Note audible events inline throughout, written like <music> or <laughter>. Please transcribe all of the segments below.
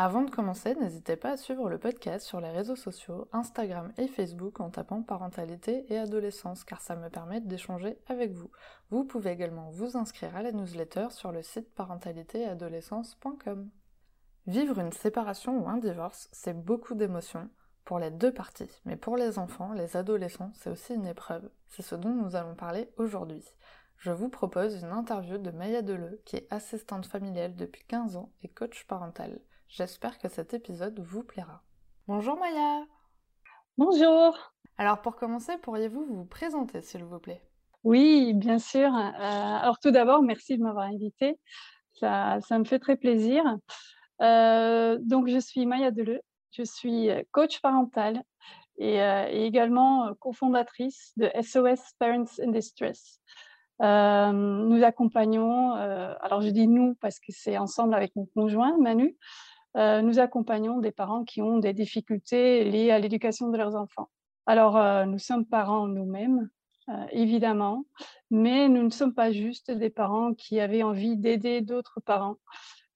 Avant de commencer, n'hésitez pas à suivre le podcast sur les réseaux sociaux, Instagram et Facebook en tapant parentalité et adolescence car ça me permet d'échanger avec vous. Vous pouvez également vous inscrire à la newsletter sur le site parentalitéadolescence.com. Vivre une séparation ou un divorce, c'est beaucoup d'émotions pour les deux parties, mais pour les enfants, les adolescents, c'est aussi une épreuve. C'est ce dont nous allons parler aujourd'hui. Je vous propose une interview de Maya Deleu, qui est assistante familiale depuis 15 ans et coach parental. J'espère que cet épisode vous plaira. Bonjour Maya Bonjour Alors pour commencer, pourriez-vous vous présenter s'il vous plaît? Oui, bien sûr. Euh, alors tout d'abord, merci de m'avoir invité. Ça, ça, me fait très plaisir. Euh, donc je suis Maya Deleu, je suis coach parental et, euh, et également cofondatrice de SOS Parents in Distress. Euh, nous accompagnons, euh, alors je dis nous parce que c'est ensemble avec mon conjoint Manu, euh, nous accompagnons des parents qui ont des difficultés liées à l'éducation de leurs enfants. Alors, euh, nous sommes parents nous-mêmes, euh, évidemment, mais nous ne sommes pas juste des parents qui avaient envie d'aider d'autres parents.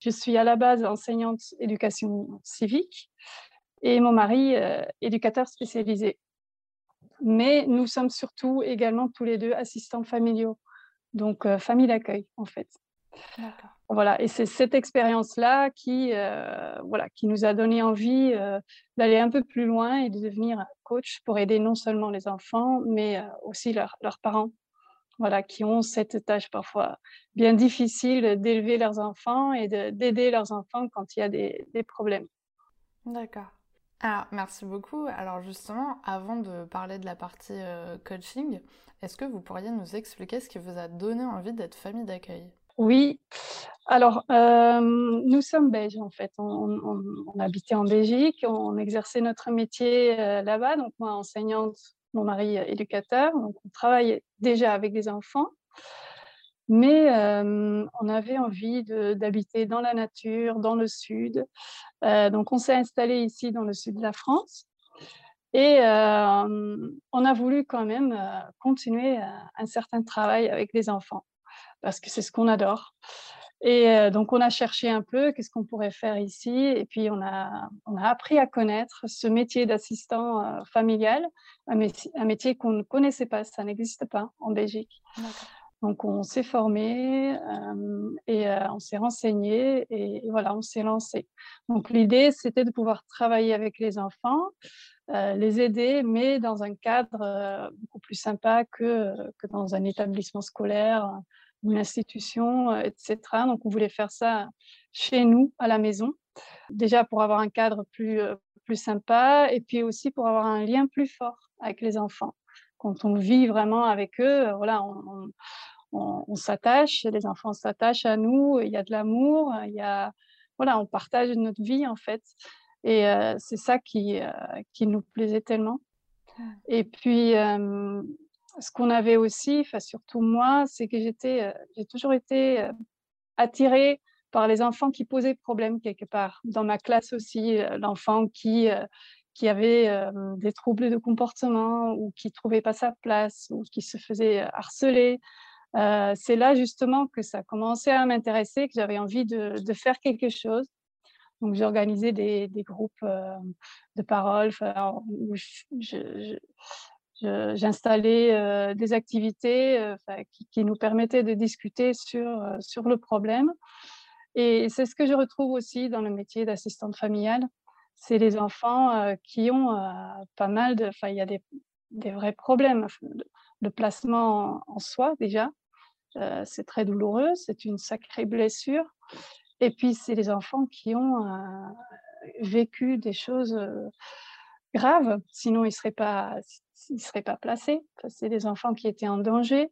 Je suis à la base enseignante éducation civique et mon mari éducateur spécialisé. Mais nous sommes surtout également tous les deux assistants familiaux, donc famille d'accueil en fait. Voilà, et c'est cette expérience-là qui, euh, voilà, qui nous a donné envie euh, d'aller un peu plus loin et de devenir coach pour aider non seulement les enfants, mais euh, aussi leur, leurs parents, voilà, qui ont cette tâche parfois bien difficile d'élever leurs enfants et d'aider leurs enfants quand il y a des, problèmes. D'accord. Merci beaucoup. Alors justement, avant de parler de la partie coaching, est-ce que vous pourriez nous expliquer ce qui vous a donné envie d'être famille d'accueil? Oui, alors euh, nous sommes belges en fait. On, habitait en Belgique, on exerçait notre métier euh, là-bas. Donc moi enseignante, mon mari éducateur. Donc on travaille déjà avec des enfants, mais euh, on avait envie d'habiter dans la nature, dans le sud. Euh, donc on s'est installé ici dans le sud de la France. Et euh, on a voulu quand même continuer un certain travail avec les enfants parce que c'est ce qu'on adore. Et euh, donc, on a cherché un peu qu'est-ce qu'on pourrait faire ici. Et puis, on a, on a appris à connaître ce métier d'assistant euh, familial, un métier, qu'on ne connaissait pas, ça n'existe pas en Belgique. Donc, on s'est formé euh, et euh, on s'est renseigné et, et, voilà, on s'est lancé. Donc, l'idée, c'était de pouvoir travailler avec les enfants, euh, les aider, mais dans un cadre beaucoup plus sympa que, que dans un établissement scolaire une institution, euh, etc. Donc, on voulait faire ça chez nous, à la maison, déjà pour avoir un cadre plus, euh, plus sympa et puis aussi pour avoir un lien plus fort avec les enfants. Quand on vit vraiment avec eux, euh, voilà, on, on, on s'attache, les enfants s'attachent à nous, il y a de l'amour, il y a, voilà, on partage notre vie en fait. Et euh, c'est ça qui, euh, qui nous plaisait tellement. Et puis, euh, ce qu'on avait aussi, enfin surtout moi, c'est que j'étais, euh, j'ai toujours été euh, attirée par les enfants qui posaient problème quelque part. Dans ma classe aussi, euh, l'enfant qui qui avait des troubles de comportement ou qui trouvait pas sa place ou qui se faisait harceler. C'est là justement que ça commençait à m'intéresser, que j'avais envie de, de, faire quelque chose. Donc j'ai organisé des, des groupes de parole où je, j'installais euh, des activités euh, qui, nous permettaient de discuter sur, euh, sur le problème. Et c'est ce que je retrouve aussi dans le métier d'assistante familiale. C'est les enfants qui ont pas mal de... Enfin, il y a des, des vrais problèmes de placement en, soi déjà. C'est très douloureux, c'est une sacrée blessure. Et puis, c'est les enfants qui ont vécu des choses graves, sinon ils ne seraient pas ils seraient pas placés. C'est des enfants qui étaient en danger.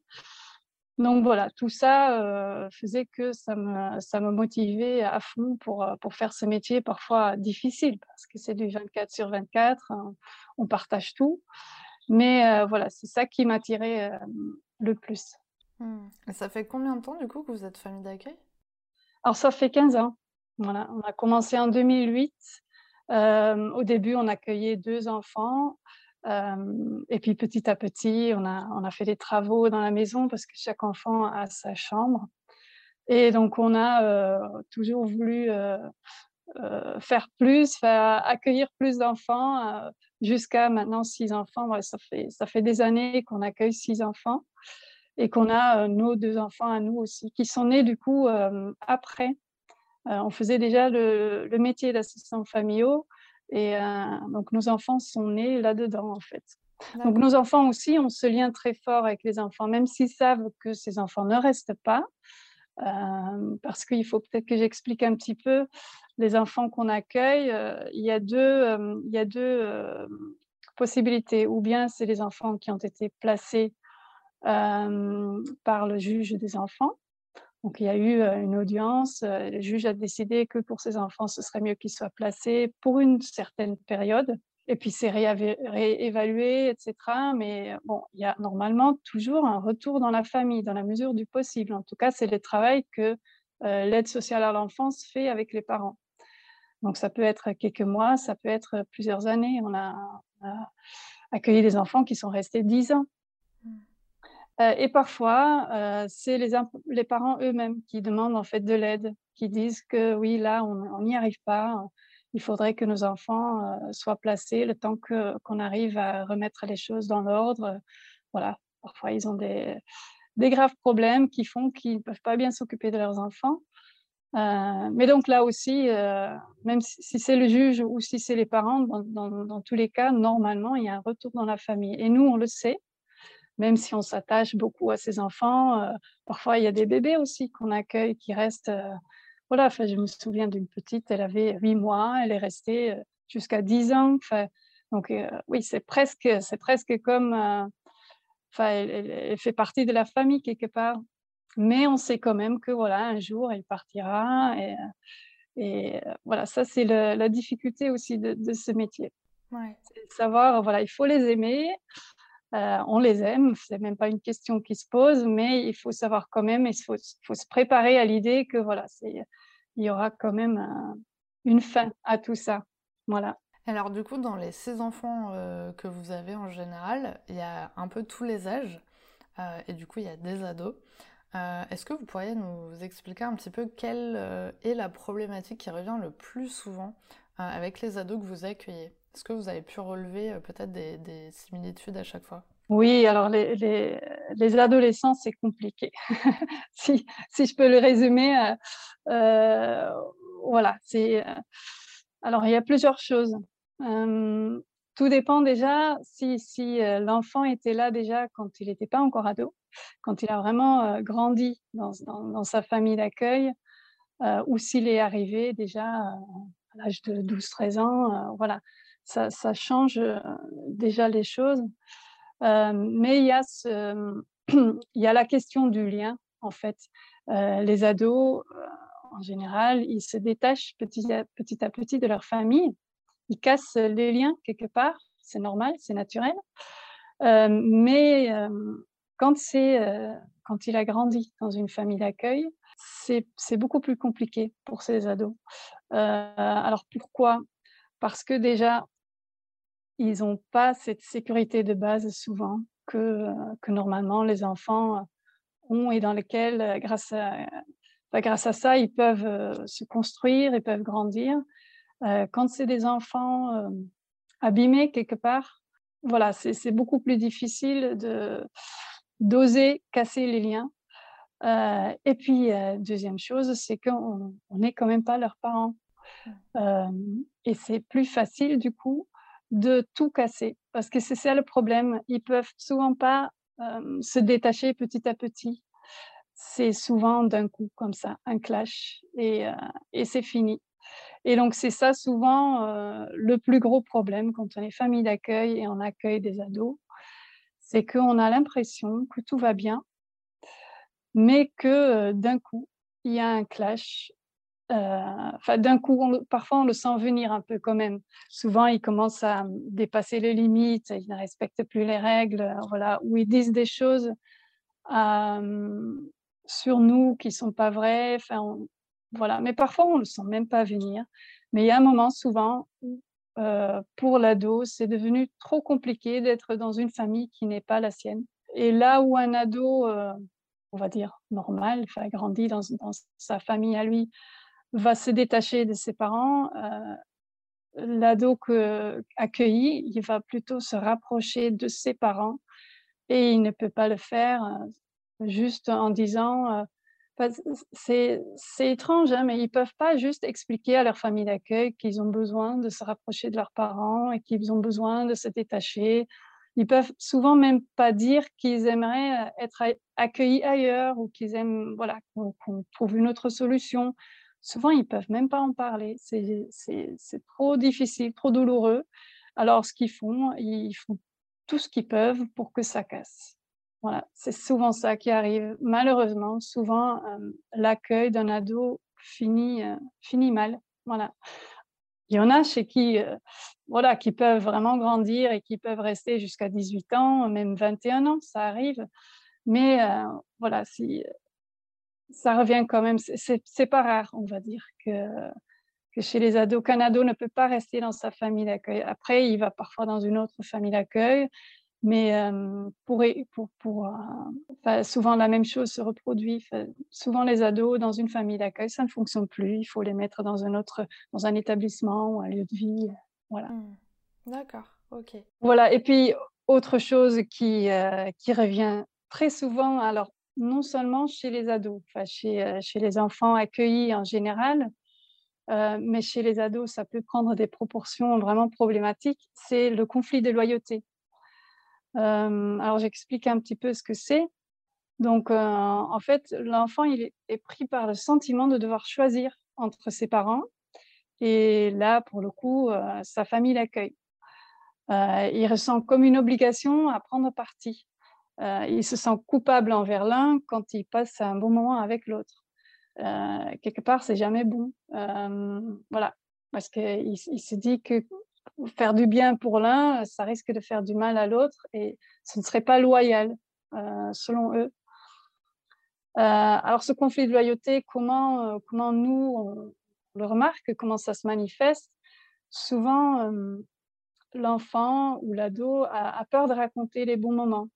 Donc voilà, tout ça euh, faisait que ça me, ça me motivait à fond pour, euh, pour faire ce métier parfois difficile, parce que c'est du 24 sur 24, hein, on partage tout. Mais euh, voilà, c'est ça qui m'attirait le plus. Hmm. Et ça fait combien de temps du coup que vous êtes famille d'accueil? Alors ça fait 15 ans. Voilà, on a commencé en 2008. Euh, au début, on accueillait deux enfants. Euh, et puis petit à petit, on a, fait des travaux dans la maison parce que chaque enfant a sa chambre. Et donc, on a euh, toujours voulu faire plus, accueillir plus d'enfants, jusqu'à maintenant six enfants. ça fait des années qu'on accueille six enfants et qu'on a nos deux enfants à nous aussi, qui sont nés du coup après. On faisait déjà le, le métier d'assistant familiaux et donc nos enfants sont nés là-dedans en fait. Donc nos enfants aussi ont ce lien très fort avec les enfants, même s'ils savent que ces enfants ne restent pas. parce qu'il faut peut-être que j'explique un petit peu les enfants qu'on accueille. il y a deux, il y a deux possibilités. Ou bien c'est les enfants qui ont été placés par le juge des enfants. Donc il y a eu une audience, le juge a décidé que pour ces enfants, ce serait mieux qu'ils soient placés pour une certaine période, et puis c'est réévalué, etc. Mais bon, il y a normalement toujours un retour dans la famille, dans la mesure du possible. En tout cas, c'est le travail que l'aide sociale à l'enfance fait avec les parents. Donc ça peut être quelques mois, ça peut être plusieurs années. On a, on a accueilli des enfants qui sont restés dix ans. Euh, et parfois, euh, c'est les, parents eux-mêmes qui demandent en fait de l'aide, qui disent que oui, là, on n'y arrive pas. Il faudrait que nos enfants euh, soient placés le temps qu'on arrive à remettre les choses dans l'ordre. Voilà, parfois ils ont des, graves problèmes qui font qu'ils ne peuvent pas bien s'occuper de leurs enfants. mais donc là aussi, même si, c'est le juge ou si c'est les parents, dans, tous les cas, normalement, il y a un retour dans la famille. Et nous, on le sait même si on s'attache beaucoup à ses enfants, euh, parfois il y a des bébés aussi qu'on accueille qui restent. Euh, voilà, enfin, je me souviens d'une petite, elle avait huit mois, elle est restée euh, jusqu'à dix ans. Enfin, donc oui, c'est presque, c'est presque comme, enfin, elle, fait partie de la famille quelque part. Mais on sait quand même que voilà, un jour elle partira et, et voilà, ça c'est la difficulté aussi de, ce métier. Ouais. savoir, voilà, il faut les aimer, euh, on les aime, c'est même pas une question qui se pose, mais il faut savoir quand même, il faut, se préparer à l'idée que voilà, il y aura quand même une fin à tout ça. Voilà. Alors du coup, dans les six enfants euh, que vous avez en général, il y a un peu tous les âges, euh, et du coup, il y a des ados. Est-ce que vous pourriez nous expliquer un petit peu quelle est la problématique qui revient le plus souvent avec les ados que vous accueillez? Est-ce que vous avez pu relever euh, peut-être des, similitudes à chaque fois? Oui, alors les, les, adolescents, c'est compliqué. <laughs> si, si, je peux le résumer, euh, euh, voilà, c'est. alors, il y a plusieurs choses. tout dépend déjà si, si l'enfant était là déjà quand il n'était pas encore ado, quand il a vraiment grandi dans, dans, sa famille d'accueil, ou s'il est arrivé déjà à l'âge de 12-13 ans. voilà ça, change déjà les choses. Mais il y, a <clears throat> il y a la question du lien, en fait. Les ados, en général, ils se détachent petit à, petit de leur famille. Ils cassent les liens quelque part. C'est normal, c'est naturel. mais quand il a grandi dans une famille d'accueil, c'est beaucoup plus compliqué pour ces ados. alors pourquoi? Parce que déjà, ils n'ont pas cette sécurité de base souvent que, euh, que normalement les enfants ont et dans lesquels, euh, grâce à, bah, grâce à ça, ils peuvent euh, se construire, ils peuvent grandir. quand c'est des enfants abîmés quelque part, voilà, c'est beaucoup plus difficile de d'oser casser les liens. et puis, deuxième chose, c'est qu'on n'est quand même pas leurs parents. Et c'est plus facile, du coup, de tout casser. Parce que c'est ça le problème. Ils peuvent souvent pas se détacher petit à petit. C'est souvent d'un coup comme ça, un clash, et, et c'est fini. Et donc c'est ça souvent le plus gros problème quand on est famille d'accueil et on accueille des ados, c'est qu'on a l'impression que tout va bien, mais que d'un coup, il y a un clash euh, d'un coup, parfois on le sent venir un peu quand même. Souvent, ils commencent à dépasser les limites, ils ne respectent plus les règles, voilà, ou ils disent des choses sur nous qui sont pas vrais. Enfin, voilà. Mais parfois, on le sent même pas venir. Mais il y a un moment, souvent, où pour l'ado, c'est devenu trop compliqué d'être dans une famille qui n'est pas la sienne. Et là où un ado, on va dire normal, enfin, grandi dans, dans, sa famille à lui, va se détacher de ses parents, l'ado accueilli, il va plutôt se rapprocher de ses parents et il ne peut pas le faire juste en disant c'est étrange, hein, mais ils peuvent pas juste expliquer à leur famille d'accueil qu'ils ont besoin de se rapprocher de leurs parents et qu'ils ont besoin de se détacher. Ils peuvent souvent même pas dire qu'ils aimeraient être accueillis ailleurs ou qu'ils aiment voilà qu'on trouve une autre solution. Souvent, ils peuvent même pas en parler. C'est trop difficile, trop douloureux. Alors, ce qu'ils font, ils font tout ce qu'ils peuvent pour que ça casse. Voilà, c'est souvent ça qui arrive. Malheureusement, souvent, l'accueil d'un ado finit, finit mal. Voilà. Il y en a chez qui, voilà, qui peuvent vraiment grandir et qui peuvent rester jusqu'à 18 ans, même 21 ans, ça arrive. Mais voilà, si, ça revient quand même, c'est pas rare, on va dire, que, que chez les ados, qu'un ado ne peut pas rester dans sa famille d'accueil. Après, il va parfois dans une autre famille d'accueil, mais pour, pour, pour souvent la même chose se reproduit. souvent les ados dans une famille d'accueil, ça ne fonctionne plus. Il faut les mettre dans un autre, dans un établissement ou un lieu de vie. Voilà. Mmh. D'accord, ok. Voilà. Et puis autre chose qui, qui revient très souvent, alors non seulement chez les ados, chez, chez les enfants accueillis en général, mais chez les ados, ça peut prendre des proportions vraiment problématiques, c'est le conflit de loyauté alors j'explique un petit peu ce que c'est. Donc en fait, l'enfant est, pris par le sentiment de devoir choisir entre ses parents et là pour le coup sa famille l'accueille. il ressent comme une obligation à prendre parti. Il se sent coupable envers l'un quand il passe un bon moment avec l'autre. quelque part, c'est jamais bon. voilà, parce qu'il il se dit que faire du bien pour l'un, ça risque de faire du mal à l'autre et ce ne serait pas loyal, euh, selon eux. Euh, alors, ce conflit de loyauté, comment, euh, comment nous, on, le remarque, comment ça se manifeste? Souvent, l'enfant ou l'ado a, peur de raconter les bons moments.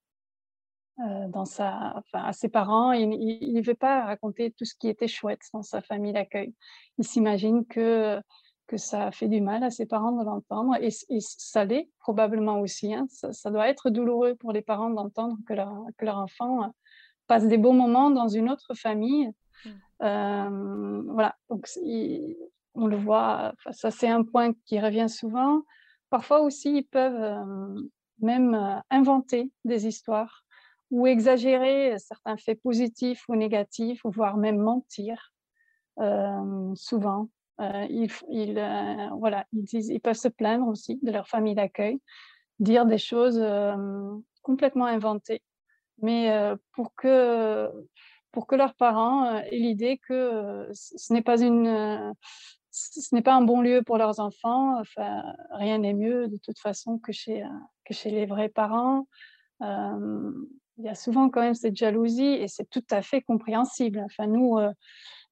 Dans sa, à ses parents, il ne veut pas raconter tout ce qui était chouette dans sa famille d'accueil. Il s'imagine que que ça fait du mal à ses parents de l'entendre et, ça l'est probablement aussi. Hein. Ça, doit être douloureux pour les parents d'entendre que leur, que leur enfant euh, passe des bons moments dans une autre famille. Mmh. Euh, voilà, donc on le voit, ça c'est un point qui revient souvent. Parfois aussi, ils peuvent euh, même inventer des histoires ou exagérer certains faits positifs ou négatifs, ou voire même mentir, souvent. Euh, ils, euh, voilà, ils, disent, ils peuvent se plaindre aussi de leur famille d'accueil, dire des choses euh, complètement inventées, mais pour que pour que leurs parents aient l'idée que ce n'est pas une ce n'est pas un bon lieu pour leurs enfants. Rien n'est mieux de toute façon que chez que chez les vrais parents. Il y a souvent quand même cette jalousie et c'est tout à fait compréhensible. Enfin, nous,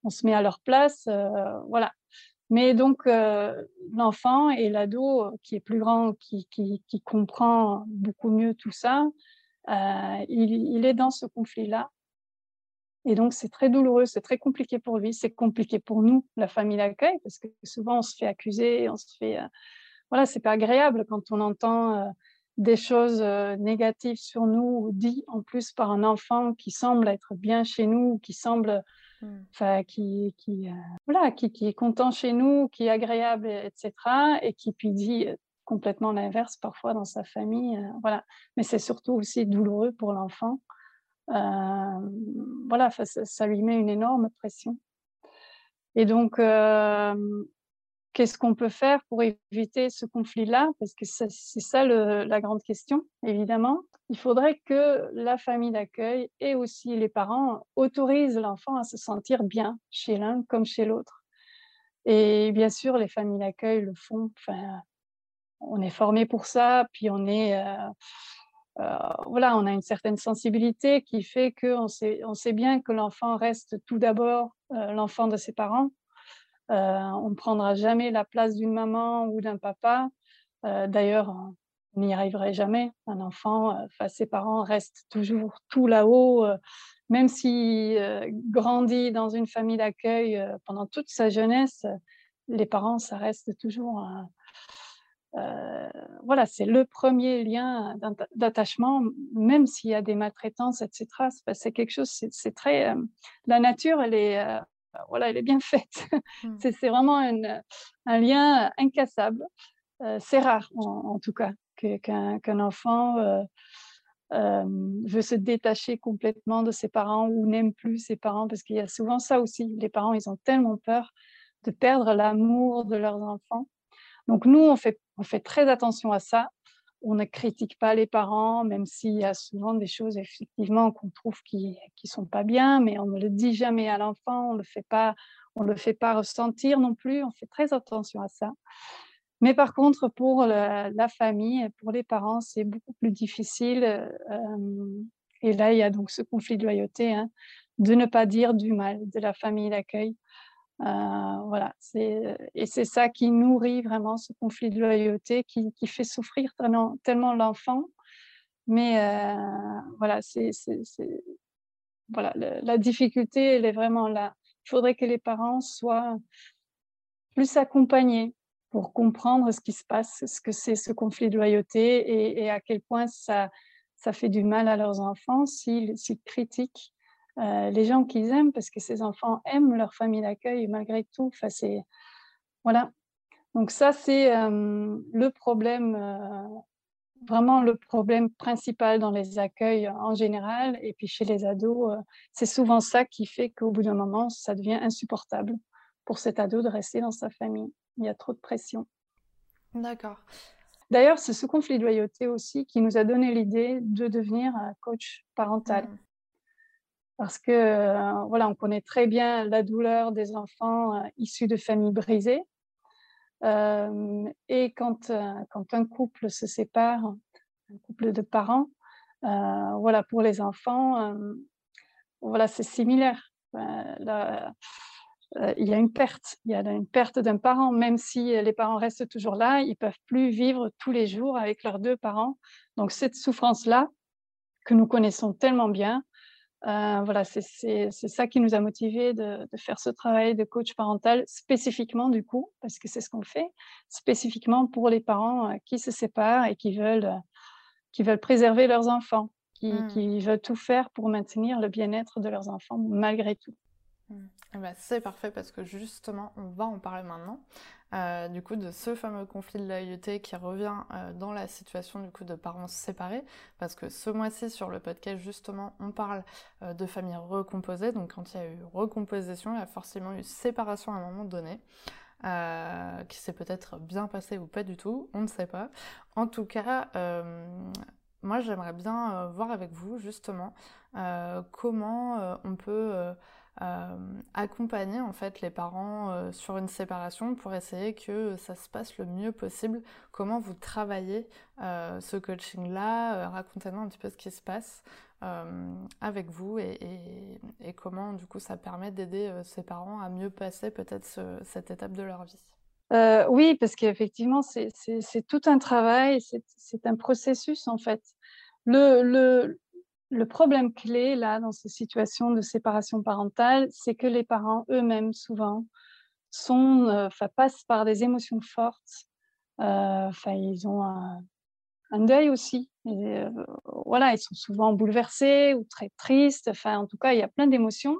on se met à leur place, voilà. Mais donc, euh, l'enfant et l'ado euh, qui est plus grand, qui, comprend beaucoup mieux tout ça, euh, il, est dans ce conflit-là. Et donc, c'est très douloureux, c'est très compliqué pour lui, c'est compliqué pour nous, la famille d'accueil, parce que souvent, on se fait accuser, on se fait... voilà, c'est pas agréable quand on entend des choses négatives sur nous, dites en plus par un enfant qui semble être bien chez nous, qui semble Mmh. enfin, qui, qui, euh, voilà, qui, qui, est content chez nous, qui est agréable, etc. Et qui puis dit complètement l'inverse parfois dans sa famille. Euh, voilà. Mais c'est surtout aussi douloureux pour l'enfant. voilà, ça, ça, lui met une énorme pression. Et donc, qu'est-ce qu'on peut faire pour éviter ce conflit-là? Parce que c'est ça la grande question, évidemment. Il faudrait que la famille d'accueil et aussi les parents autorisent l'enfant à se sentir bien chez l'un comme chez l'autre. Et bien sûr, les familles d'accueil le font. Enfin, on est formé pour ça, puis on est, euh, voilà, on a une certaine sensibilité qui fait qu'on sait, on sait bien que l'enfant reste tout d'abord l'enfant de ses parents. On ne prendra jamais la place d'une maman ou d'un papa. D'ailleurs, on n'y arriverait jamais. Un enfant, ses parents restent toujours tout là-haut, même s'il grandit dans une famille d'accueil pendant toute sa jeunesse, les parents, ça reste toujours voilà, c'est le premier lien d'attachement, même s'il y a des maltraitances, etc. C'est quelque chose, c'est très. la nature, elle est, voilà, elle est bien faite. Mmh. c'est vraiment un, lien incassable. c'est rare, en, tout cas, qu'un enfant veut se détacher complètement de ses parents ou n'aime plus ses parents, parce qu'il y a souvent ça aussi. Les parents, ils ont tellement peur de perdre l'amour de leurs enfants donc nous, on fait, on fait très attention à ça. On ne critique pas les parents, même s'il y a souvent des choses effectivement qu'on trouve qui ne sont pas bien, mais on ne le dit jamais à l'enfant, on ne le fait pas, on le fait pas ressentir non plus. On fait très attention à ça. Mais par contre, pour la, famille, pour les parents, c'est beaucoup plus difficile. Euh, et là, il y a donc ce conflit de loyauté, hein, de ne pas dire du mal de la famille d'accueil. Euh, voilà, et c'est ça qui nourrit vraiment ce conflit de loyauté qui, fait souffrir tellement, l'enfant. Mais euh, voilà, c'est, voilà la difficulté, elle est vraiment là. Il faudrait que les parents soient plus accompagnés pour comprendre ce qui se passe, ce que c'est ce conflit de loyauté et, à quel point ça, ça fait du mal à leurs enfants s'ils critiquent euh, les gens qu'ils aiment, parce que ces enfants aiment leur famille d'accueil malgré tout. Enfin, c'est voilà. Donc ça, c'est euh, le problème, euh, vraiment le problème principal dans les accueils en général. Et puis chez les ados, c'est souvent ça qui fait qu'au bout d'un moment, ça devient insupportable pour cet ado de rester dans sa famille. Il y a trop de pression. D'accord. D'ailleurs, c'est ce conflit de loyauté aussi qui nous a donné l'idée de devenir coach parental. Mmh parce que euh, voilà, on connaît très bien la douleur des enfants euh, issus de familles brisées. Euh, et quand, quand un couple se sépare, un couple de parents, voilà, pour les enfants, voilà, c'est similaire. il y a une perte, il y a une perte d'un parent, même si les parents restent toujours là, ils peuvent plus vivre tous les jours avec leurs deux parents. Donc cette souffrance-là, que nous connaissons tellement bien, euh, voilà, c'est ça qui nous a motivés de, faire ce travail de coach parental spécifiquement du coup, parce que c'est ce qu'on fait, spécifiquement pour les parents euh, qui se séparent et qui veulent, euh, qui veulent préserver leurs enfants, qui, mmh. qui veulent tout faire pour maintenir le bien-être de leurs enfants malgré tout. Mmh. Eh ben, c'est parfait parce que justement, on va en parler maintenant. Euh, du coup, de ce fameux conflit de loyauté qui revient euh, dans la situation du coup de parents séparés, parce que ce mois-ci sur le podcast justement, on parle euh, de familles recomposées. Donc, quand il y a eu recomposition, il y a forcément eu séparation à un moment donné. qui s'est peut-être bien passé ou pas du tout, on ne sait pas. En tout cas, moi j'aimerais bien voir avec vous justement comment on peut accompagner en fait les parents euh, sur une séparation pour essayer que ça se passe le mieux possible. Comment vous travaillez euh, ce coaching-là? Racontez-nous un petit peu ce qui se passe avec vous et, comment du coup ça permet d'aider ces parents à mieux passer peut-être cette étape de leur vie. oui, parce qu'effectivement, c'est tout un travail, c'est un processus en fait. Le problème clé, là, dans ces situations de séparation parentale, c'est que les parents eux-mêmes, souvent, euh, passent par des émotions fortes. Euh, ils ont un, deuil aussi. Euh, voilà, ils sont souvent bouleversés ou très tristes. En tout cas, il y a plein d'émotions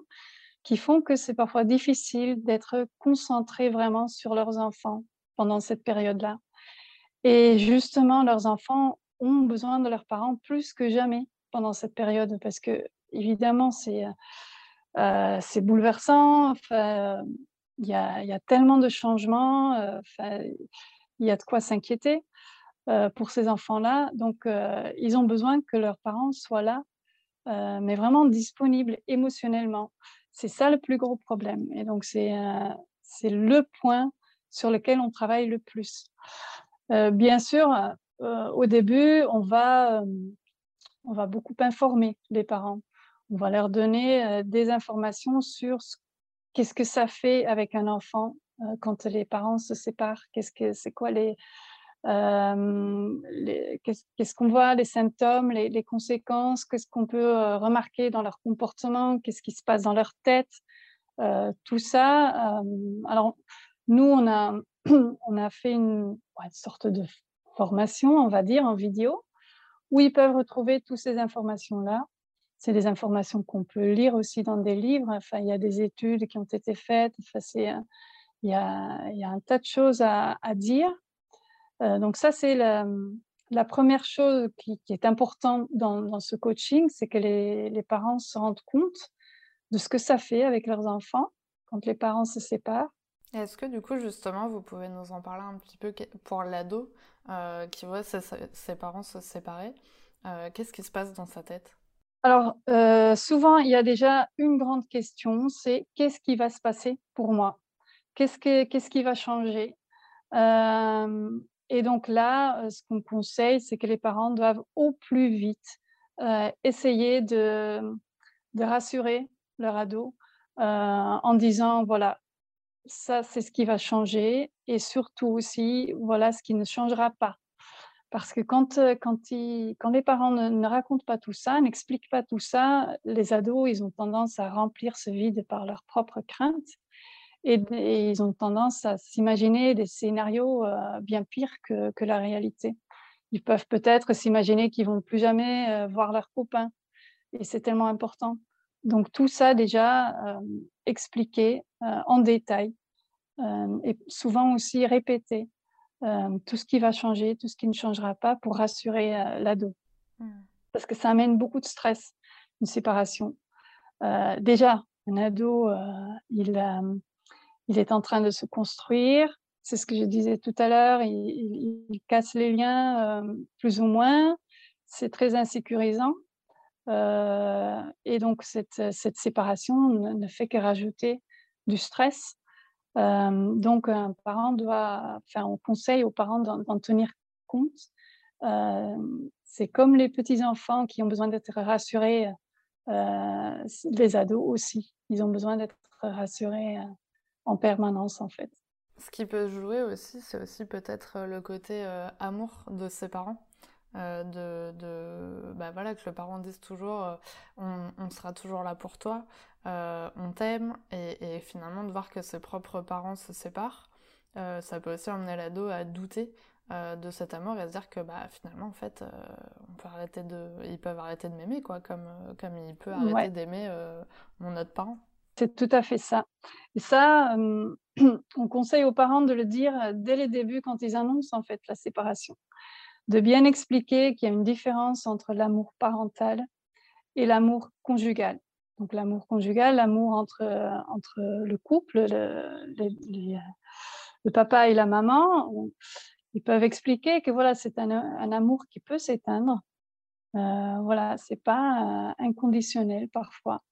qui font que c'est parfois difficile d'être concentré vraiment sur leurs enfants pendant cette période-là. Et justement, leurs enfants ont besoin de leurs parents plus que jamais pendant cette période parce que évidemment c'est euh, c'est bouleversant. Il y, a, y, a, tellement de changements. Euh, il y a de quoi s'inquiéter euh, pour ces enfants-là. Donc ils ont besoin que leurs parents soient là, mais vraiment disponibles émotionnellement. C'est ça le plus gros problème. Et donc c'est c'est le point sur lequel on travaille le plus. bien sûr, au début, on va on va beaucoup informer les parents. On va leur donner des informations sur qu'est-ce que ça fait avec un enfant quand les parents se séparent. Qu'est-ce que c'est quoi les, qu'est-ce qu'on voit, les symptômes, les, conséquences, qu'est-ce qu'on peut remarquer dans leur comportement, qu'est-ce qui se passe dans leur tête, tout ça. alors, nous, on a, <clears throat> on a fait une, sorte de formation, on va dire, en vidéo, où ils peuvent retrouver toutes ces informations-là. C'est des informations qu'on peut lire aussi dans des livres. Enfin, il y a des études qui ont été faites. Enfin, il, y a, il y a un tas de choses à, dire. Euh, donc ça, c'est la, première chose qui, est importante dans, ce coaching, c'est que les, les, parents se rendent compte de ce que ça fait avec leurs enfants quand les parents se séparent. Est-ce que du coup, justement, vous pouvez nous en parler un petit peu pour l'ado euh, qui voit ses, parents se séparer euh, Qu'est-ce qui se passe dans sa tête? Alors, souvent, il y a déjà une grande question, c'est qu'est-ce qui va se passer pour moi? Qu'est-ce qu'est-ce qui va changer? Et donc là, ce qu'on conseille, c'est que les parents doivent au plus vite essayer de, de, rassurer leur ado en disant, voilà, ça c'est ce qui va changer et surtout aussi, voilà ce qui ne changera pas. Parce que quand, quand, quand les parents ne, ne racontent pas tout ça, n'expliquent pas tout ça, les ados, ils ont tendance à remplir ce vide par leurs propres craintes et, ils ont tendance à s'imaginer des scénarios euh, bien pires que, que, la réalité. Ils peuvent peut-être s'imaginer qu'ils vont plus jamais euh, voir leurs copains et c'est tellement important. Donc tout ça déjà euh, expliqué en détail et souvent aussi répété tout ce qui va changer, tout ce qui ne changera pas pour rassurer l'ado. Mmh. Parce que ça amène beaucoup de stress, une séparation. déjà, un ado, il, il est en train de se construire. C'est ce que je disais tout à l'heure, il, casse les liens euh, plus ou moins. C'est très insécurisant. Et donc, cette, cette séparation ne, fait que rajouter du stress. Donc, un parent doit, enfin, on conseille aux parents d'en tenir compte. c'est comme les petits-enfants qui ont besoin d'être rassurés, les ados aussi. Ils ont besoin d'être rassurés en permanence en fait. Ce qui peut jouer aussi, c'est aussi peut-être le côté amour de ses parents. Euh, de, de bah voilà, que le parent dise toujours on, sera toujours là pour toi, on t'aime, et, finalement de voir que ses propres parents se séparent, ça peut aussi emmener l'ado à douter de cet amour et à se dire que bah, finalement en fait on peut arrêter de, ils peuvent arrêter de m'aimer quoi, comme, comme il peut arrêter d'aimer mon autre parent. C'est tout à fait ça. Et ça, <clears throat> on conseille aux parents de le dire dès les débuts quand ils annoncent en fait la séparation. De bien expliquer qu'il y a une différence entre l'amour parental et l'amour conjugal. Donc l'amour conjugal, l'amour entre, entre le couple, le, papa et la maman, ils peuvent expliquer que voilà, c'est un, amour qui peut s'éteindre. Euh, voilà, c'est pas inconditionnel parfois.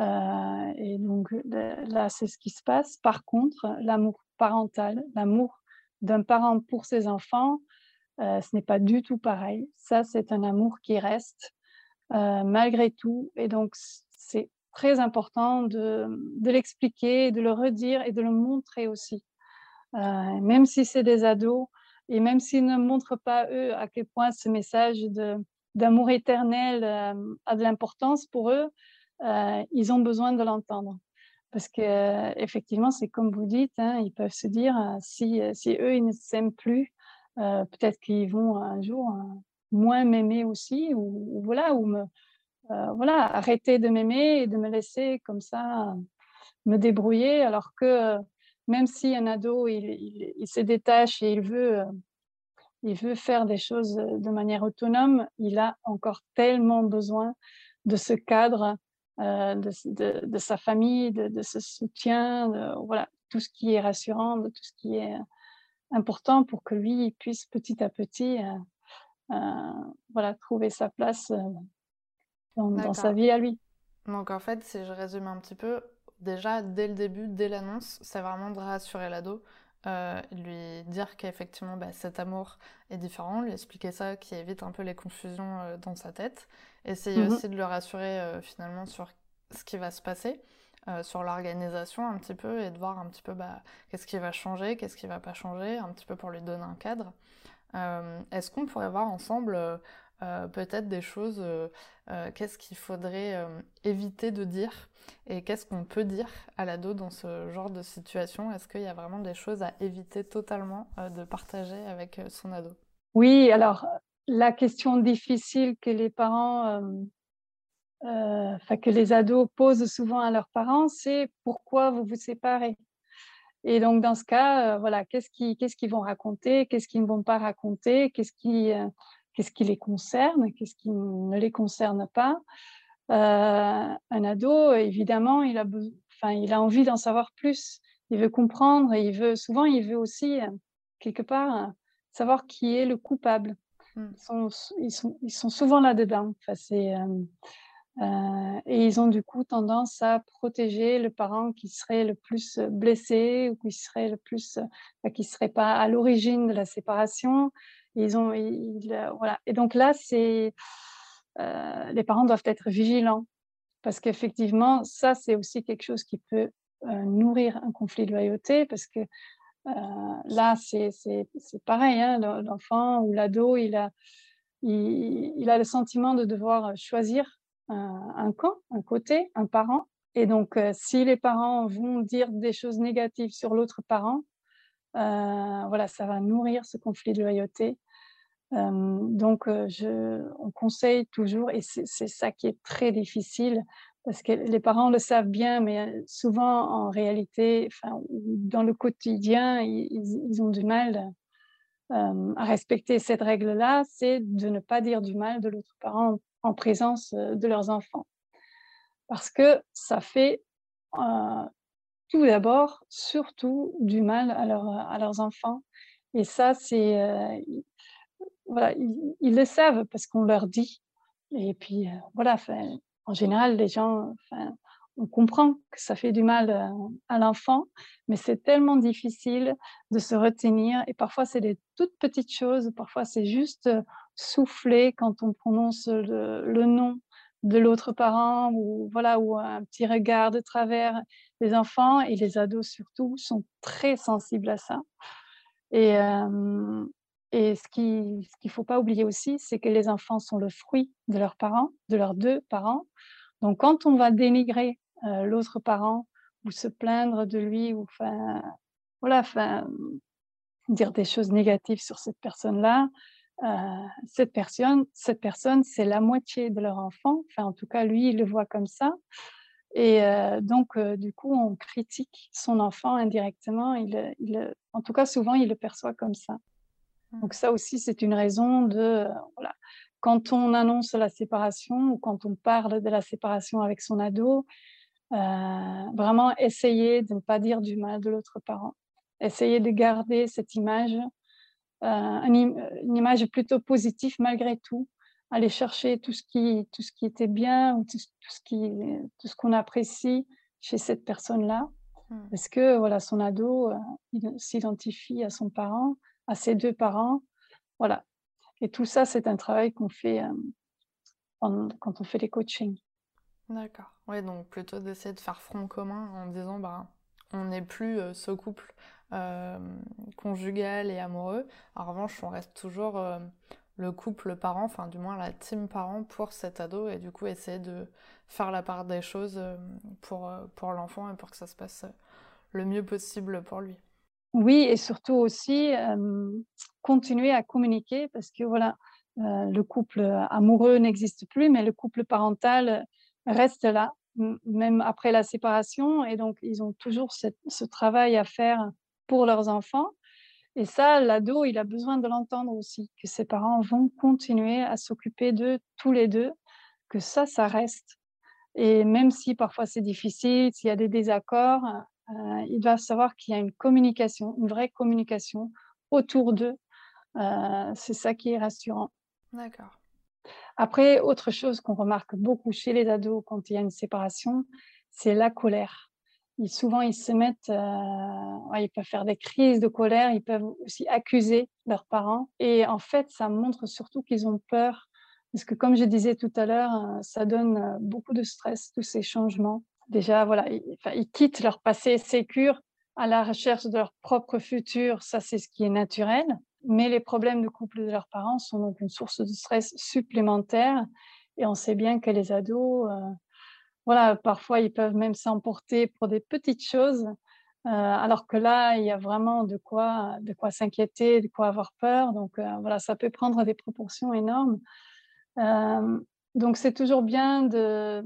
Euh, et donc là, c'est ce qui se passe. Par contre, l'amour parental, l'amour d'un parent pour ses enfants, euh, ce n'est pas du tout pareil. Ça, c'est un amour qui reste euh, malgré tout. Et donc, c'est très important de, l'expliquer, de le redire et de le montrer aussi. même si c'est des ados et même s'ils ne montrent pas, eux, à quel point ce message d'amour éternel a de l'importance pour eux, euh, ils ont besoin de l'entendre. Parce que effectivement, c'est comme vous dites, hein, ils peuvent se dire euh, euh, si eux ils ne s'aiment plus, peut-être qu'ils vont un jour moins m'aimer aussi, ou, me, voilà, arrêter de m'aimer et de me laisser comme ça me débrouiller, alors que même si un ado il, se détache et il veut, il veut faire des choses de manière autonome, il a encore tellement besoin de ce cadre euh, de, sa famille, de, ce soutien, de, voilà, tout ce qui est rassurant, de tout ce qui est euh, important pour que lui puisse petit à petit euh, voilà, trouver sa place dans, sa vie à lui. Donc en fait, si je résume un petit peu, déjà dès le début, dès l'annonce, c'est vraiment de rassurer l'ado lui dire qu'effectivement bah, cet amour est différent, lui expliquer ça qui évite un peu les confusions dans sa tête, essayer mmh aussi de le rassurer finalement sur ce qui va se passer. Sur l'organisation un petit peu et de voir un petit peu bah, qu'est-ce qui va changer, qu'est-ce qui va pas changer, un petit peu pour lui donner un cadre. Est-ce qu'on pourrait voir ensemble peut-être des choses, qu'est-ce qu'il faudrait éviter de dire et qu'est-ce qu'on peut dire à l'ado dans ce genre de situation? Est-ce qu'il y a vraiment des choses à éviter totalement de partager avec son ado? Oui, alors la question difficile que les parents, enfin que les ados posent souvent à leurs parents, c'est pourquoi vous vous séparez? Et donc, dans ce cas, voilà, qu'est-ce qu'ils vont raconter, qu'est-ce qu'ils ne vont pas raconter, qu'est-ce qui, qu'est-ce qui les concerne, qu'est-ce qui ne les concerne pas? un ado, évidemment, il a, enfin, il a envie d'en savoir plus. Il veut comprendre et il veut, souvent, il veut aussi, quelque part, savoir qui est le coupable. Mmh. Ils, sont, ils, sont, ils, sont, souvent là-dedans. Enfin, c'est, euh, et ils ont du coup tendance à protéger le parent qui serait le plus blessé ou qui serait le plus, qui serait pas à l'origine de la séparation. ils ont, voilà. Et donc là, c'est euh, les parents doivent être vigilants parce qu'effectivement, ça c'est aussi quelque chose qui peut euh, nourrir un conflit de loyauté parce que là, c'est pareil, hein, l'enfant ou l'ado, il a, il, a le sentiment de devoir choisir un, camp, un côté, un parent. Et donc, euh, si les parents vont dire des choses négatives sur l'autre parent, euh, voilà, ça va nourrir ce conflit de loyauté. Euh, donc, je, on conseille toujours, et c'est ça qui est très difficile, parce que les parents le savent bien, mais souvent, en réalité, dans le quotidien, ils, ont du mal à respecter cette règle-là, c'est de ne pas dire du mal de l'autre parent en présence de leurs enfants. Parce que ça fait tout d'abord, surtout, du mal à, leurs enfants. Et ça, c'est. voilà, ils, le savent parce qu'on leur dit. Et puis, voilà, en général, les gens, on comprend que ça fait du mal à l'enfant, mais c'est tellement difficile de se retenir. Et parfois, c'est des toutes petites choses. Parfois, c'est juste souffler quand on prononce le, nom de l'autre parent ou voilà ou un petit regard de travers les enfants. Et les ados surtout sont très sensibles à ça. Et, et ce qu'il ce qu'il faut pas oublier aussi c'est que les enfants sont le fruit de leurs parents de leurs deux parents. Donc quand on va dénigrer l'autre parent ou se plaindre de lui ou voilà dire des choses négatives sur cette personne là cette personne, cette personne, c'est la moitié de leur enfant. Enfin, en tout cas, lui, il le voit comme ça. Et donc, du coup, on critique son enfant indirectement. Il, il, en tout cas, souvent, il le perçoit comme ça. Mmh. Donc, ça aussi, c'est une raison de. voilà. Quand on annonce la séparation ou quand on parle de la séparation avec son ado, vraiment essayer de ne pas dire du mal de l'autre parent. Essayer de garder cette image euh, une image plutôt positive malgré tout, aller chercher tout ce qui, tout ce qui était bien ou tout, ce qui, tout ce qu'on apprécie chez cette personne-là. Mmh. Parce que voilà, son ado euh, s'identifie à son parent, à ses deux parents. Voilà. Et tout ça, c'est un travail qu'on fait euh, quand on fait les coachings. D'accord. Oui, donc plutôt d'essayer de faire front commun en disant bah, on n'est plus ce couple euh, conjugal et amoureux. En revanche, on reste toujours euh, le couple parent, enfin du moins la team parent pour cet ado et du coup essayer de faire la part des choses euh, pour, pour l'enfant et pour que ça se passe le mieux possible pour lui. Oui, et surtout aussi continuer à communiquer parce que voilà, le couple amoureux n'existe plus, mais le couple parental reste là, même après la séparation. Et donc, ils ont toujours ce travail à faire pour leurs enfants. Et ça, l'ado, il a besoin de l'entendre aussi, que ses parents vont continuer à s'occuper d'eux tous les deux, que ça, ça reste. Et même si parfois c'est difficile, s'il y a des désaccords, euh, il va savoir qu'il y a une communication, une vraie communication autour d'eux. Euh, c'est ça qui est rassurant. D'accord. Après, autre chose qu'on remarque beaucoup chez les ados quand il y a une séparation, c'est la colère. Souvent, ils se mettent, euh, ils peuvent faire des crises de colère, ils peuvent aussi accuser leurs parents. Et en fait, ça montre surtout qu'ils ont peur, parce que comme je disais tout à l'heure, euh, ça donne euh, beaucoup de stress, tous ces changements. Déjà, voilà, ils, quittent leur passé sécure à la recherche de leur propre futur, ça c'est ce qui est naturel. Mais les problèmes de couple de leurs parents sont donc une source de stress supplémentaire. Et on sait bien que les ados, voilà, parfois ils peuvent même s'emporter pour des petites choses, euh, alors que là, il y a vraiment de quoi, de quoi s'inquiéter, de quoi avoir peur. Donc euh, voilà, ça peut prendre des proportions énormes. Euh, donc c'est toujours bien de,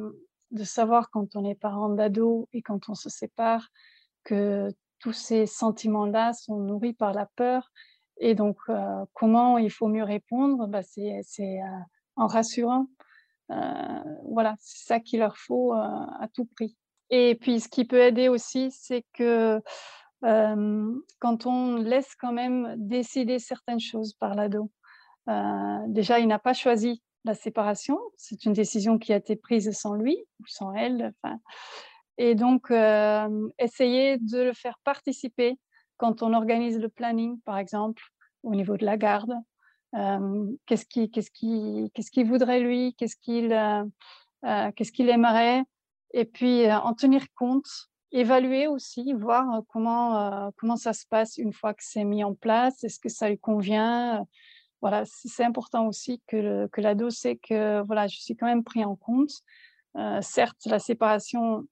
savoir quand on est parent d'ado et quand on se sépare que tous ces sentiments-là sont nourris par la peur. Et donc, comment il faut mieux répondre? Bah, C'est en rassurant, voilà, c'est ça qu'il leur faut euh, à tout prix. Et puis, ce qui peut aider aussi, c'est que quand on laisse quand même décider certaines choses par l'ado, euh, déjà, il n'a pas choisi la séparation, c'est une décision qui a été prise sans lui ou sans elle. Et donc, essayer de le faire participer quand on organise le planning, par exemple, au niveau de la garde, qu'est-ce qu'il qu'est-ce qui, qu'est-ce qu'il voudrait lui, qu'est-ce qu'il euh, euh, aimerait, et puis en tenir compte, évaluer aussi, voir comment, ça se passe une fois que c'est mis en place, est-ce que ça lui convient? Voilà, c'est important aussi que, que l'ado sait que voilà, je suis quand même pris en compte. certes, la séparation,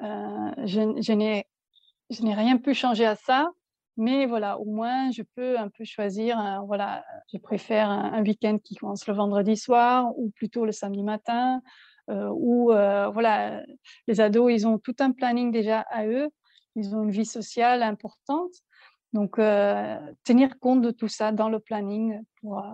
je n'ai rien pu changer à ça, mais voilà, au moins, je peux un peu choisir, voilà, je préfère un, week-end qui commence le vendredi soir ou plutôt le samedi matin. Euh, euh, voilà, les ados, ils ont tout un planning déjà à eux. Ils ont une vie sociale importante. Donc, euh, tenir compte de tout ça dans le planning pour,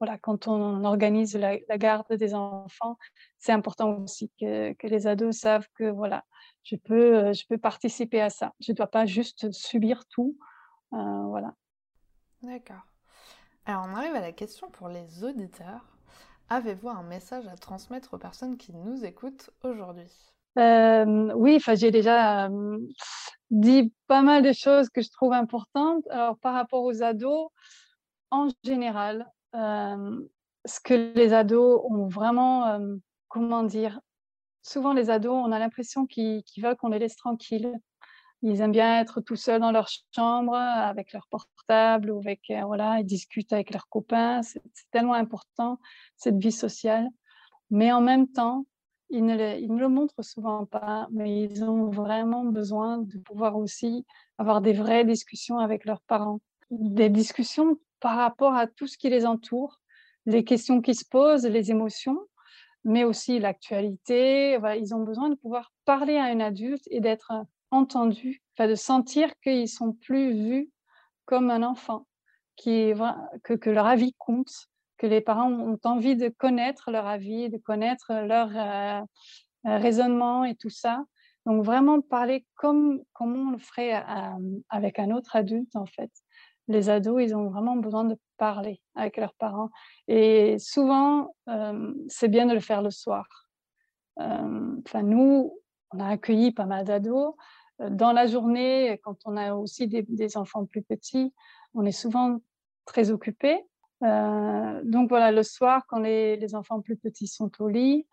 voilà, quand on organise la, garde des enfants, c'est important aussi que, que, les ados savent que voilà, je peux, je peux participer à ça. Je ne dois pas juste subir tout. Euh, voilà. D'accord. Alors on arrive à la question pour les auditeurs. Avez-vous un message à transmettre aux personnes qui nous écoutent aujourd'hui? Euh, Oui, j'ai déjà euh, dit pas mal de choses que je trouve importantes. Alors par rapport aux ados, en général, ce que les ados ont vraiment, comment dire, souvent les ados, on a l'impression qu'ils veulent qu'on les laisse tranquilles. Ils aiment bien être tout seuls dans leur chambre avec leur portable ou avec euh, voilà, ils discutent avec leurs copains. C'est tellement important cette vie sociale. Mais en même temps, ils ne, le, ils ne le montrent souvent pas, mais ils ont vraiment besoin de pouvoir aussi avoir des vraies discussions avec leurs parents, des discussions par rapport à tout ce qui les entoure, les questions qui se posent, les émotions, mais aussi l'actualité. Ils ont besoin de pouvoir parler à un adulte et d'être entendus, de sentir qu'ils sont plus vus comme un enfant, qui, que, que, leur avis compte, que les parents ont envie de connaître leur avis, de connaître leur euh, euh, raisonnement et tout ça. Donc vraiment parler comme, comme on le ferait euh, avec un autre adulte en fait. Les ados, ils ont vraiment besoin de parler avec leurs parents. Et souvent, c'est bien de le faire le soir. Enfin, nous, on a accueilli pas mal d'ados dans la journée, quand on a aussi des, enfants plus petits, on est souvent très occupé. Euh, donc voilà, le soir, quand les, enfants plus petits sont au lit,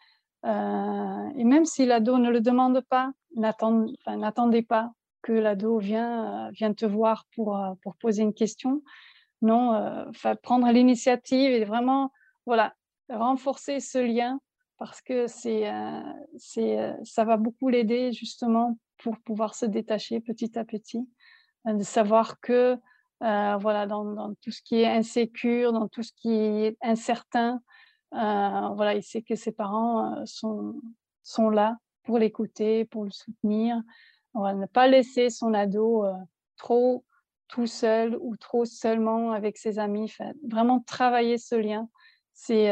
euh, et même si l'ado ne le demande pas, n'attendez pas que l'ado vienne, euh, te voir pour, poser une question. Non, prendre l'initiative et vraiment voilà, renforcer ce lien parce que ça va beaucoup l'aider justement pour pouvoir se détacher petit à petit, euh, de savoir que euh, voilà, dans, tout ce qui est insécure, dans tout ce qui est incertain, euh, voilà, il sait que ses parents sont, sont là pour l'écouter, pour le soutenir. va ne pas laisser son ado trop tout seul ou trop seulement avec ses amis. vraiment travailler ce lien. C'est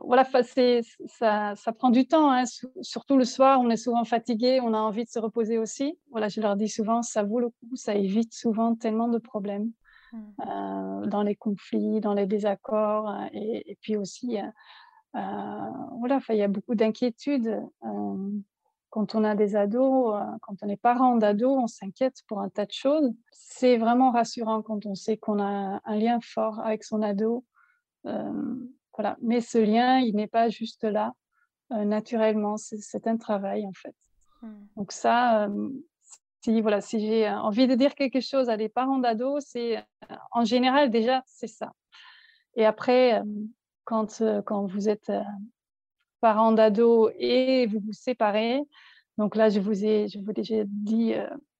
voilà, ça, ça, prend du temps, hein. surtout le soir, on est souvent fatigué, on a envie de se reposer aussi. Voilà, je leur dis souvent, ça vaut le coup, ça évite souvent tellement de problèmes mmh. euh, dans les conflits, dans les désaccords, euh, et, puis aussi, euh, voilà, il y a beaucoup d'inquiétudes quand on a des ados, quand on est parent d'ados, on s'inquiète pour un tas de choses. C'est vraiment rassurant quand on sait qu'on a un lien fort avec son ado. Voilà. Mais ce lien, il n'est pas juste là naturellement. C'est un travail en fait. Mmh. Donc ça, si voilà, si j'ai envie de dire quelque chose à des parents d'ados, c'est en général déjà c'est ça. Et après, quand, quand vous êtes parent d'ado et vous vous séparez, donc là je vous ai, je vous ai déjà dit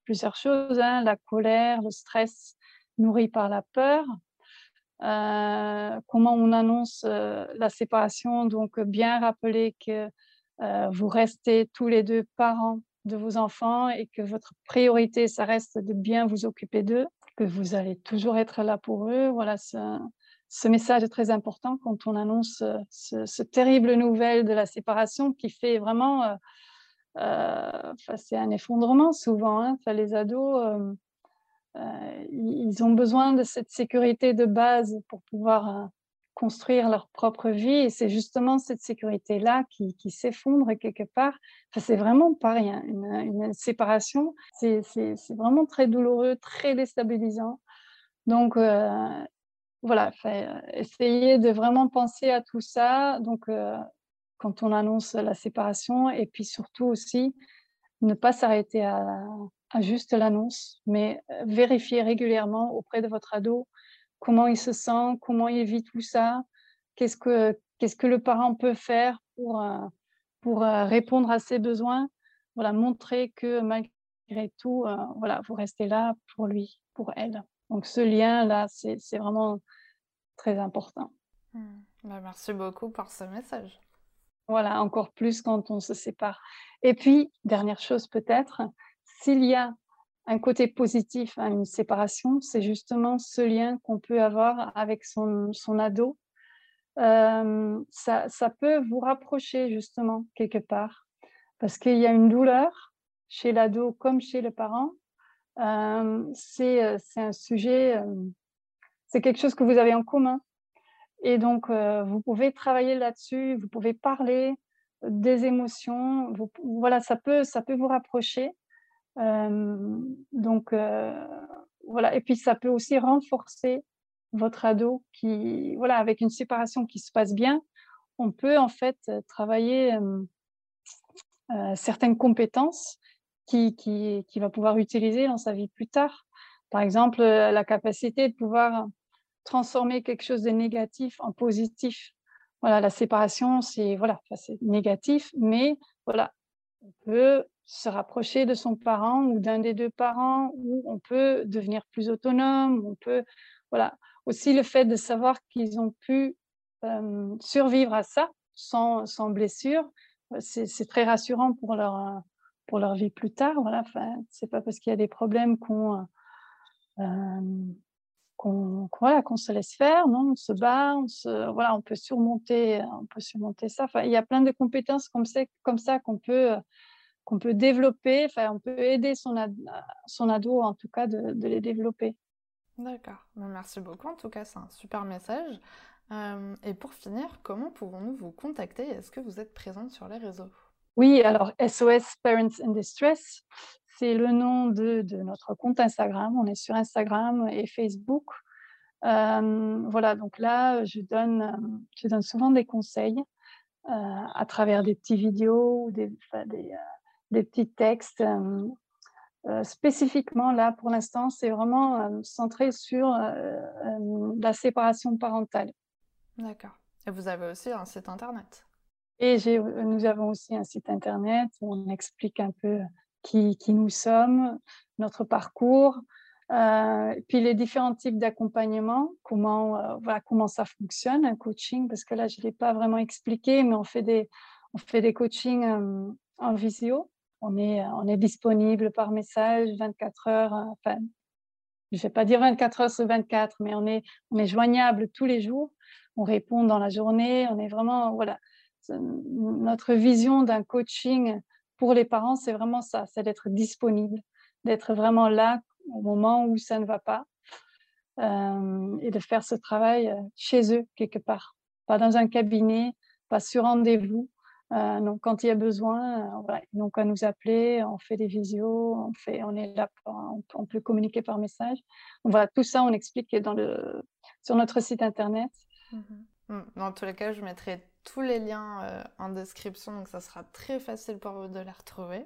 plusieurs choses, hein, la colère, le stress nourri par la peur, comment on annonce la séparation, donc bien rappeler que vous restez tous les deux parents de vos enfants et que votre priorité, ça reste de bien vous occuper d'eux, que vous allez toujours être là pour eux. Voilà, ce, message est très important quand on annonce euh, ce, terrible nouvelle de la séparation qui fait vraiment, euh, euh c'est un effondrement souvent. Hein. les ados, euh, ils ont besoin de cette sécurité de base pour pouvoir construire leur propre vie. Et c'est justement cette sécurité-là qui, s'effondre quelque part. Enfin, c'est vraiment pas rien. Une, séparation, c'est vraiment très douloureux, très déstabilisant. Donc, euh, voilà, euh, essayer de vraiment penser à tout ça. Donc, euh, quand on annonce la séparation, et puis surtout aussi, ne pas s'arrêter à, à, juste l'annonce, mais vérifier régulièrement auprès de votre ado comment il se sent, comment il vit tout ça, qu'est-ce que, qu'est-ce que le parent peut faire pour, euh, pour euh, répondre à ses besoins. Voilà, montrer que malgré tout, euh, voilà, vous restez là pour lui, pour elle. Donc ce lien-là, c'est, c'est vraiment très important. Mmh. Bah, merci beaucoup pour ce message. Voilà, encore plus quand on se sépare. Et puis, dernière chose peut-être, s'il y a un côté positif à une séparation, c'est justement ce lien qu'on peut avoir avec son, son ado. Euh, ça, ça, peut vous rapprocher justement quelque part, parce qu'il y a une douleur chez l'ado comme chez le parent. Euh, c'est un sujet, euh, c'est quelque chose que vous avez en commun. Et donc, vous pouvez travailler là-dessus, vous pouvez parler des émotions. Voilà, ça peut, ça peut vous rapprocher donc voilà, et puis ça peut aussi renforcer votre ado qui, voilà, avec une séparation qui se passe bien, on peut en fait travailler certaines compétences qui, qui, qui, va pouvoir utiliser dans sa vie plus tard. Par exemple, la capacité de pouvoir transformer quelque chose de négatif en positif. Voilà, la séparation, c'est voilà, négatif, mais voilà, on peut se rapprocher de son parent ou d'un des deux parents, ou on peut devenir plus autonome, on peut, voilà. Aussi le fait de savoir qu'ils ont pu survivre à ça sans, sans blessure, c'est très rassurant pour leur, pour leur vie plus tard. Voilà, enfin, c'est pas parce qu'il y a des problèmes qu'on qu'on voilà, qu'on se laisse faire, non, on se bat, on se, voilà, on peut surmonter, on peut surmonter ça. Enfin, il y a plein de compétences comme, comme ça qu'on peut qu'on peut développer, enfin, on peut aider son, son ado, en tout cas, de, les développer. D'accord, ben, merci beaucoup. En tout cas, c'est un super message. Euh, et pour finir, comment pouvons-nous vous contacter? Est-ce que vous êtes présente sur les réseaux? Oui, alors SOS Parents in Distress, c'est le nom de, notre compte Instagram. On est sur Instagram et Facebook. Euh, voilà, donc là, je donne, je donne souvent des conseils euh, à travers des petits vidéos ou des, des, des petits textes. Euh, euh, spécifiquement, là, pour l'instant, c'est vraiment euh, centré sur la séparation parentale. D'accord. Et vous avez aussi un site internet Et nous avons aussi un site internet où on explique un peu qui, qui nous sommes, notre parcours, puis les différents types d'accompagnement, comment, voilà, comment ça fonctionne, un coaching, parce que là, je ne l'ai pas vraiment expliqué, mais on fait des, on fait des coachings en visio on est, on est disponible par message 24 heures, euh, enfin, je ne vais pas dire 24 heures sur 24, mais on est, on est joignable tous les jours. On répond dans la journée. On est vraiment, voilà, notre vision d'un coaching pour les parents, c'est vraiment ça, c'est d'être disponible, d'être vraiment là au moment où ça ne va pas euh, et de faire ce travail euh, chez eux quelque part, pas dans un cabinet, pas sur rendez-vous, Euh, donc, quand il y a besoin, euh, donc à nous appeler, on fait des visios, on, fait, on est là, on, peut communiquer par message. voilà, tout ça, on explique dans le, sur notre site internet. Mmh mmh. Dans tous les cas, je mettrai tous les liens euh, en description, donc ça sera très facile pour vous de les retrouver.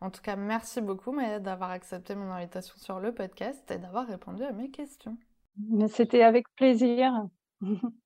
En tout cas, merci beaucoup Maya d'avoir accepté mon invitation sur le podcast et d'avoir répondu à mes questions. C'était avec plaisir. <laughs>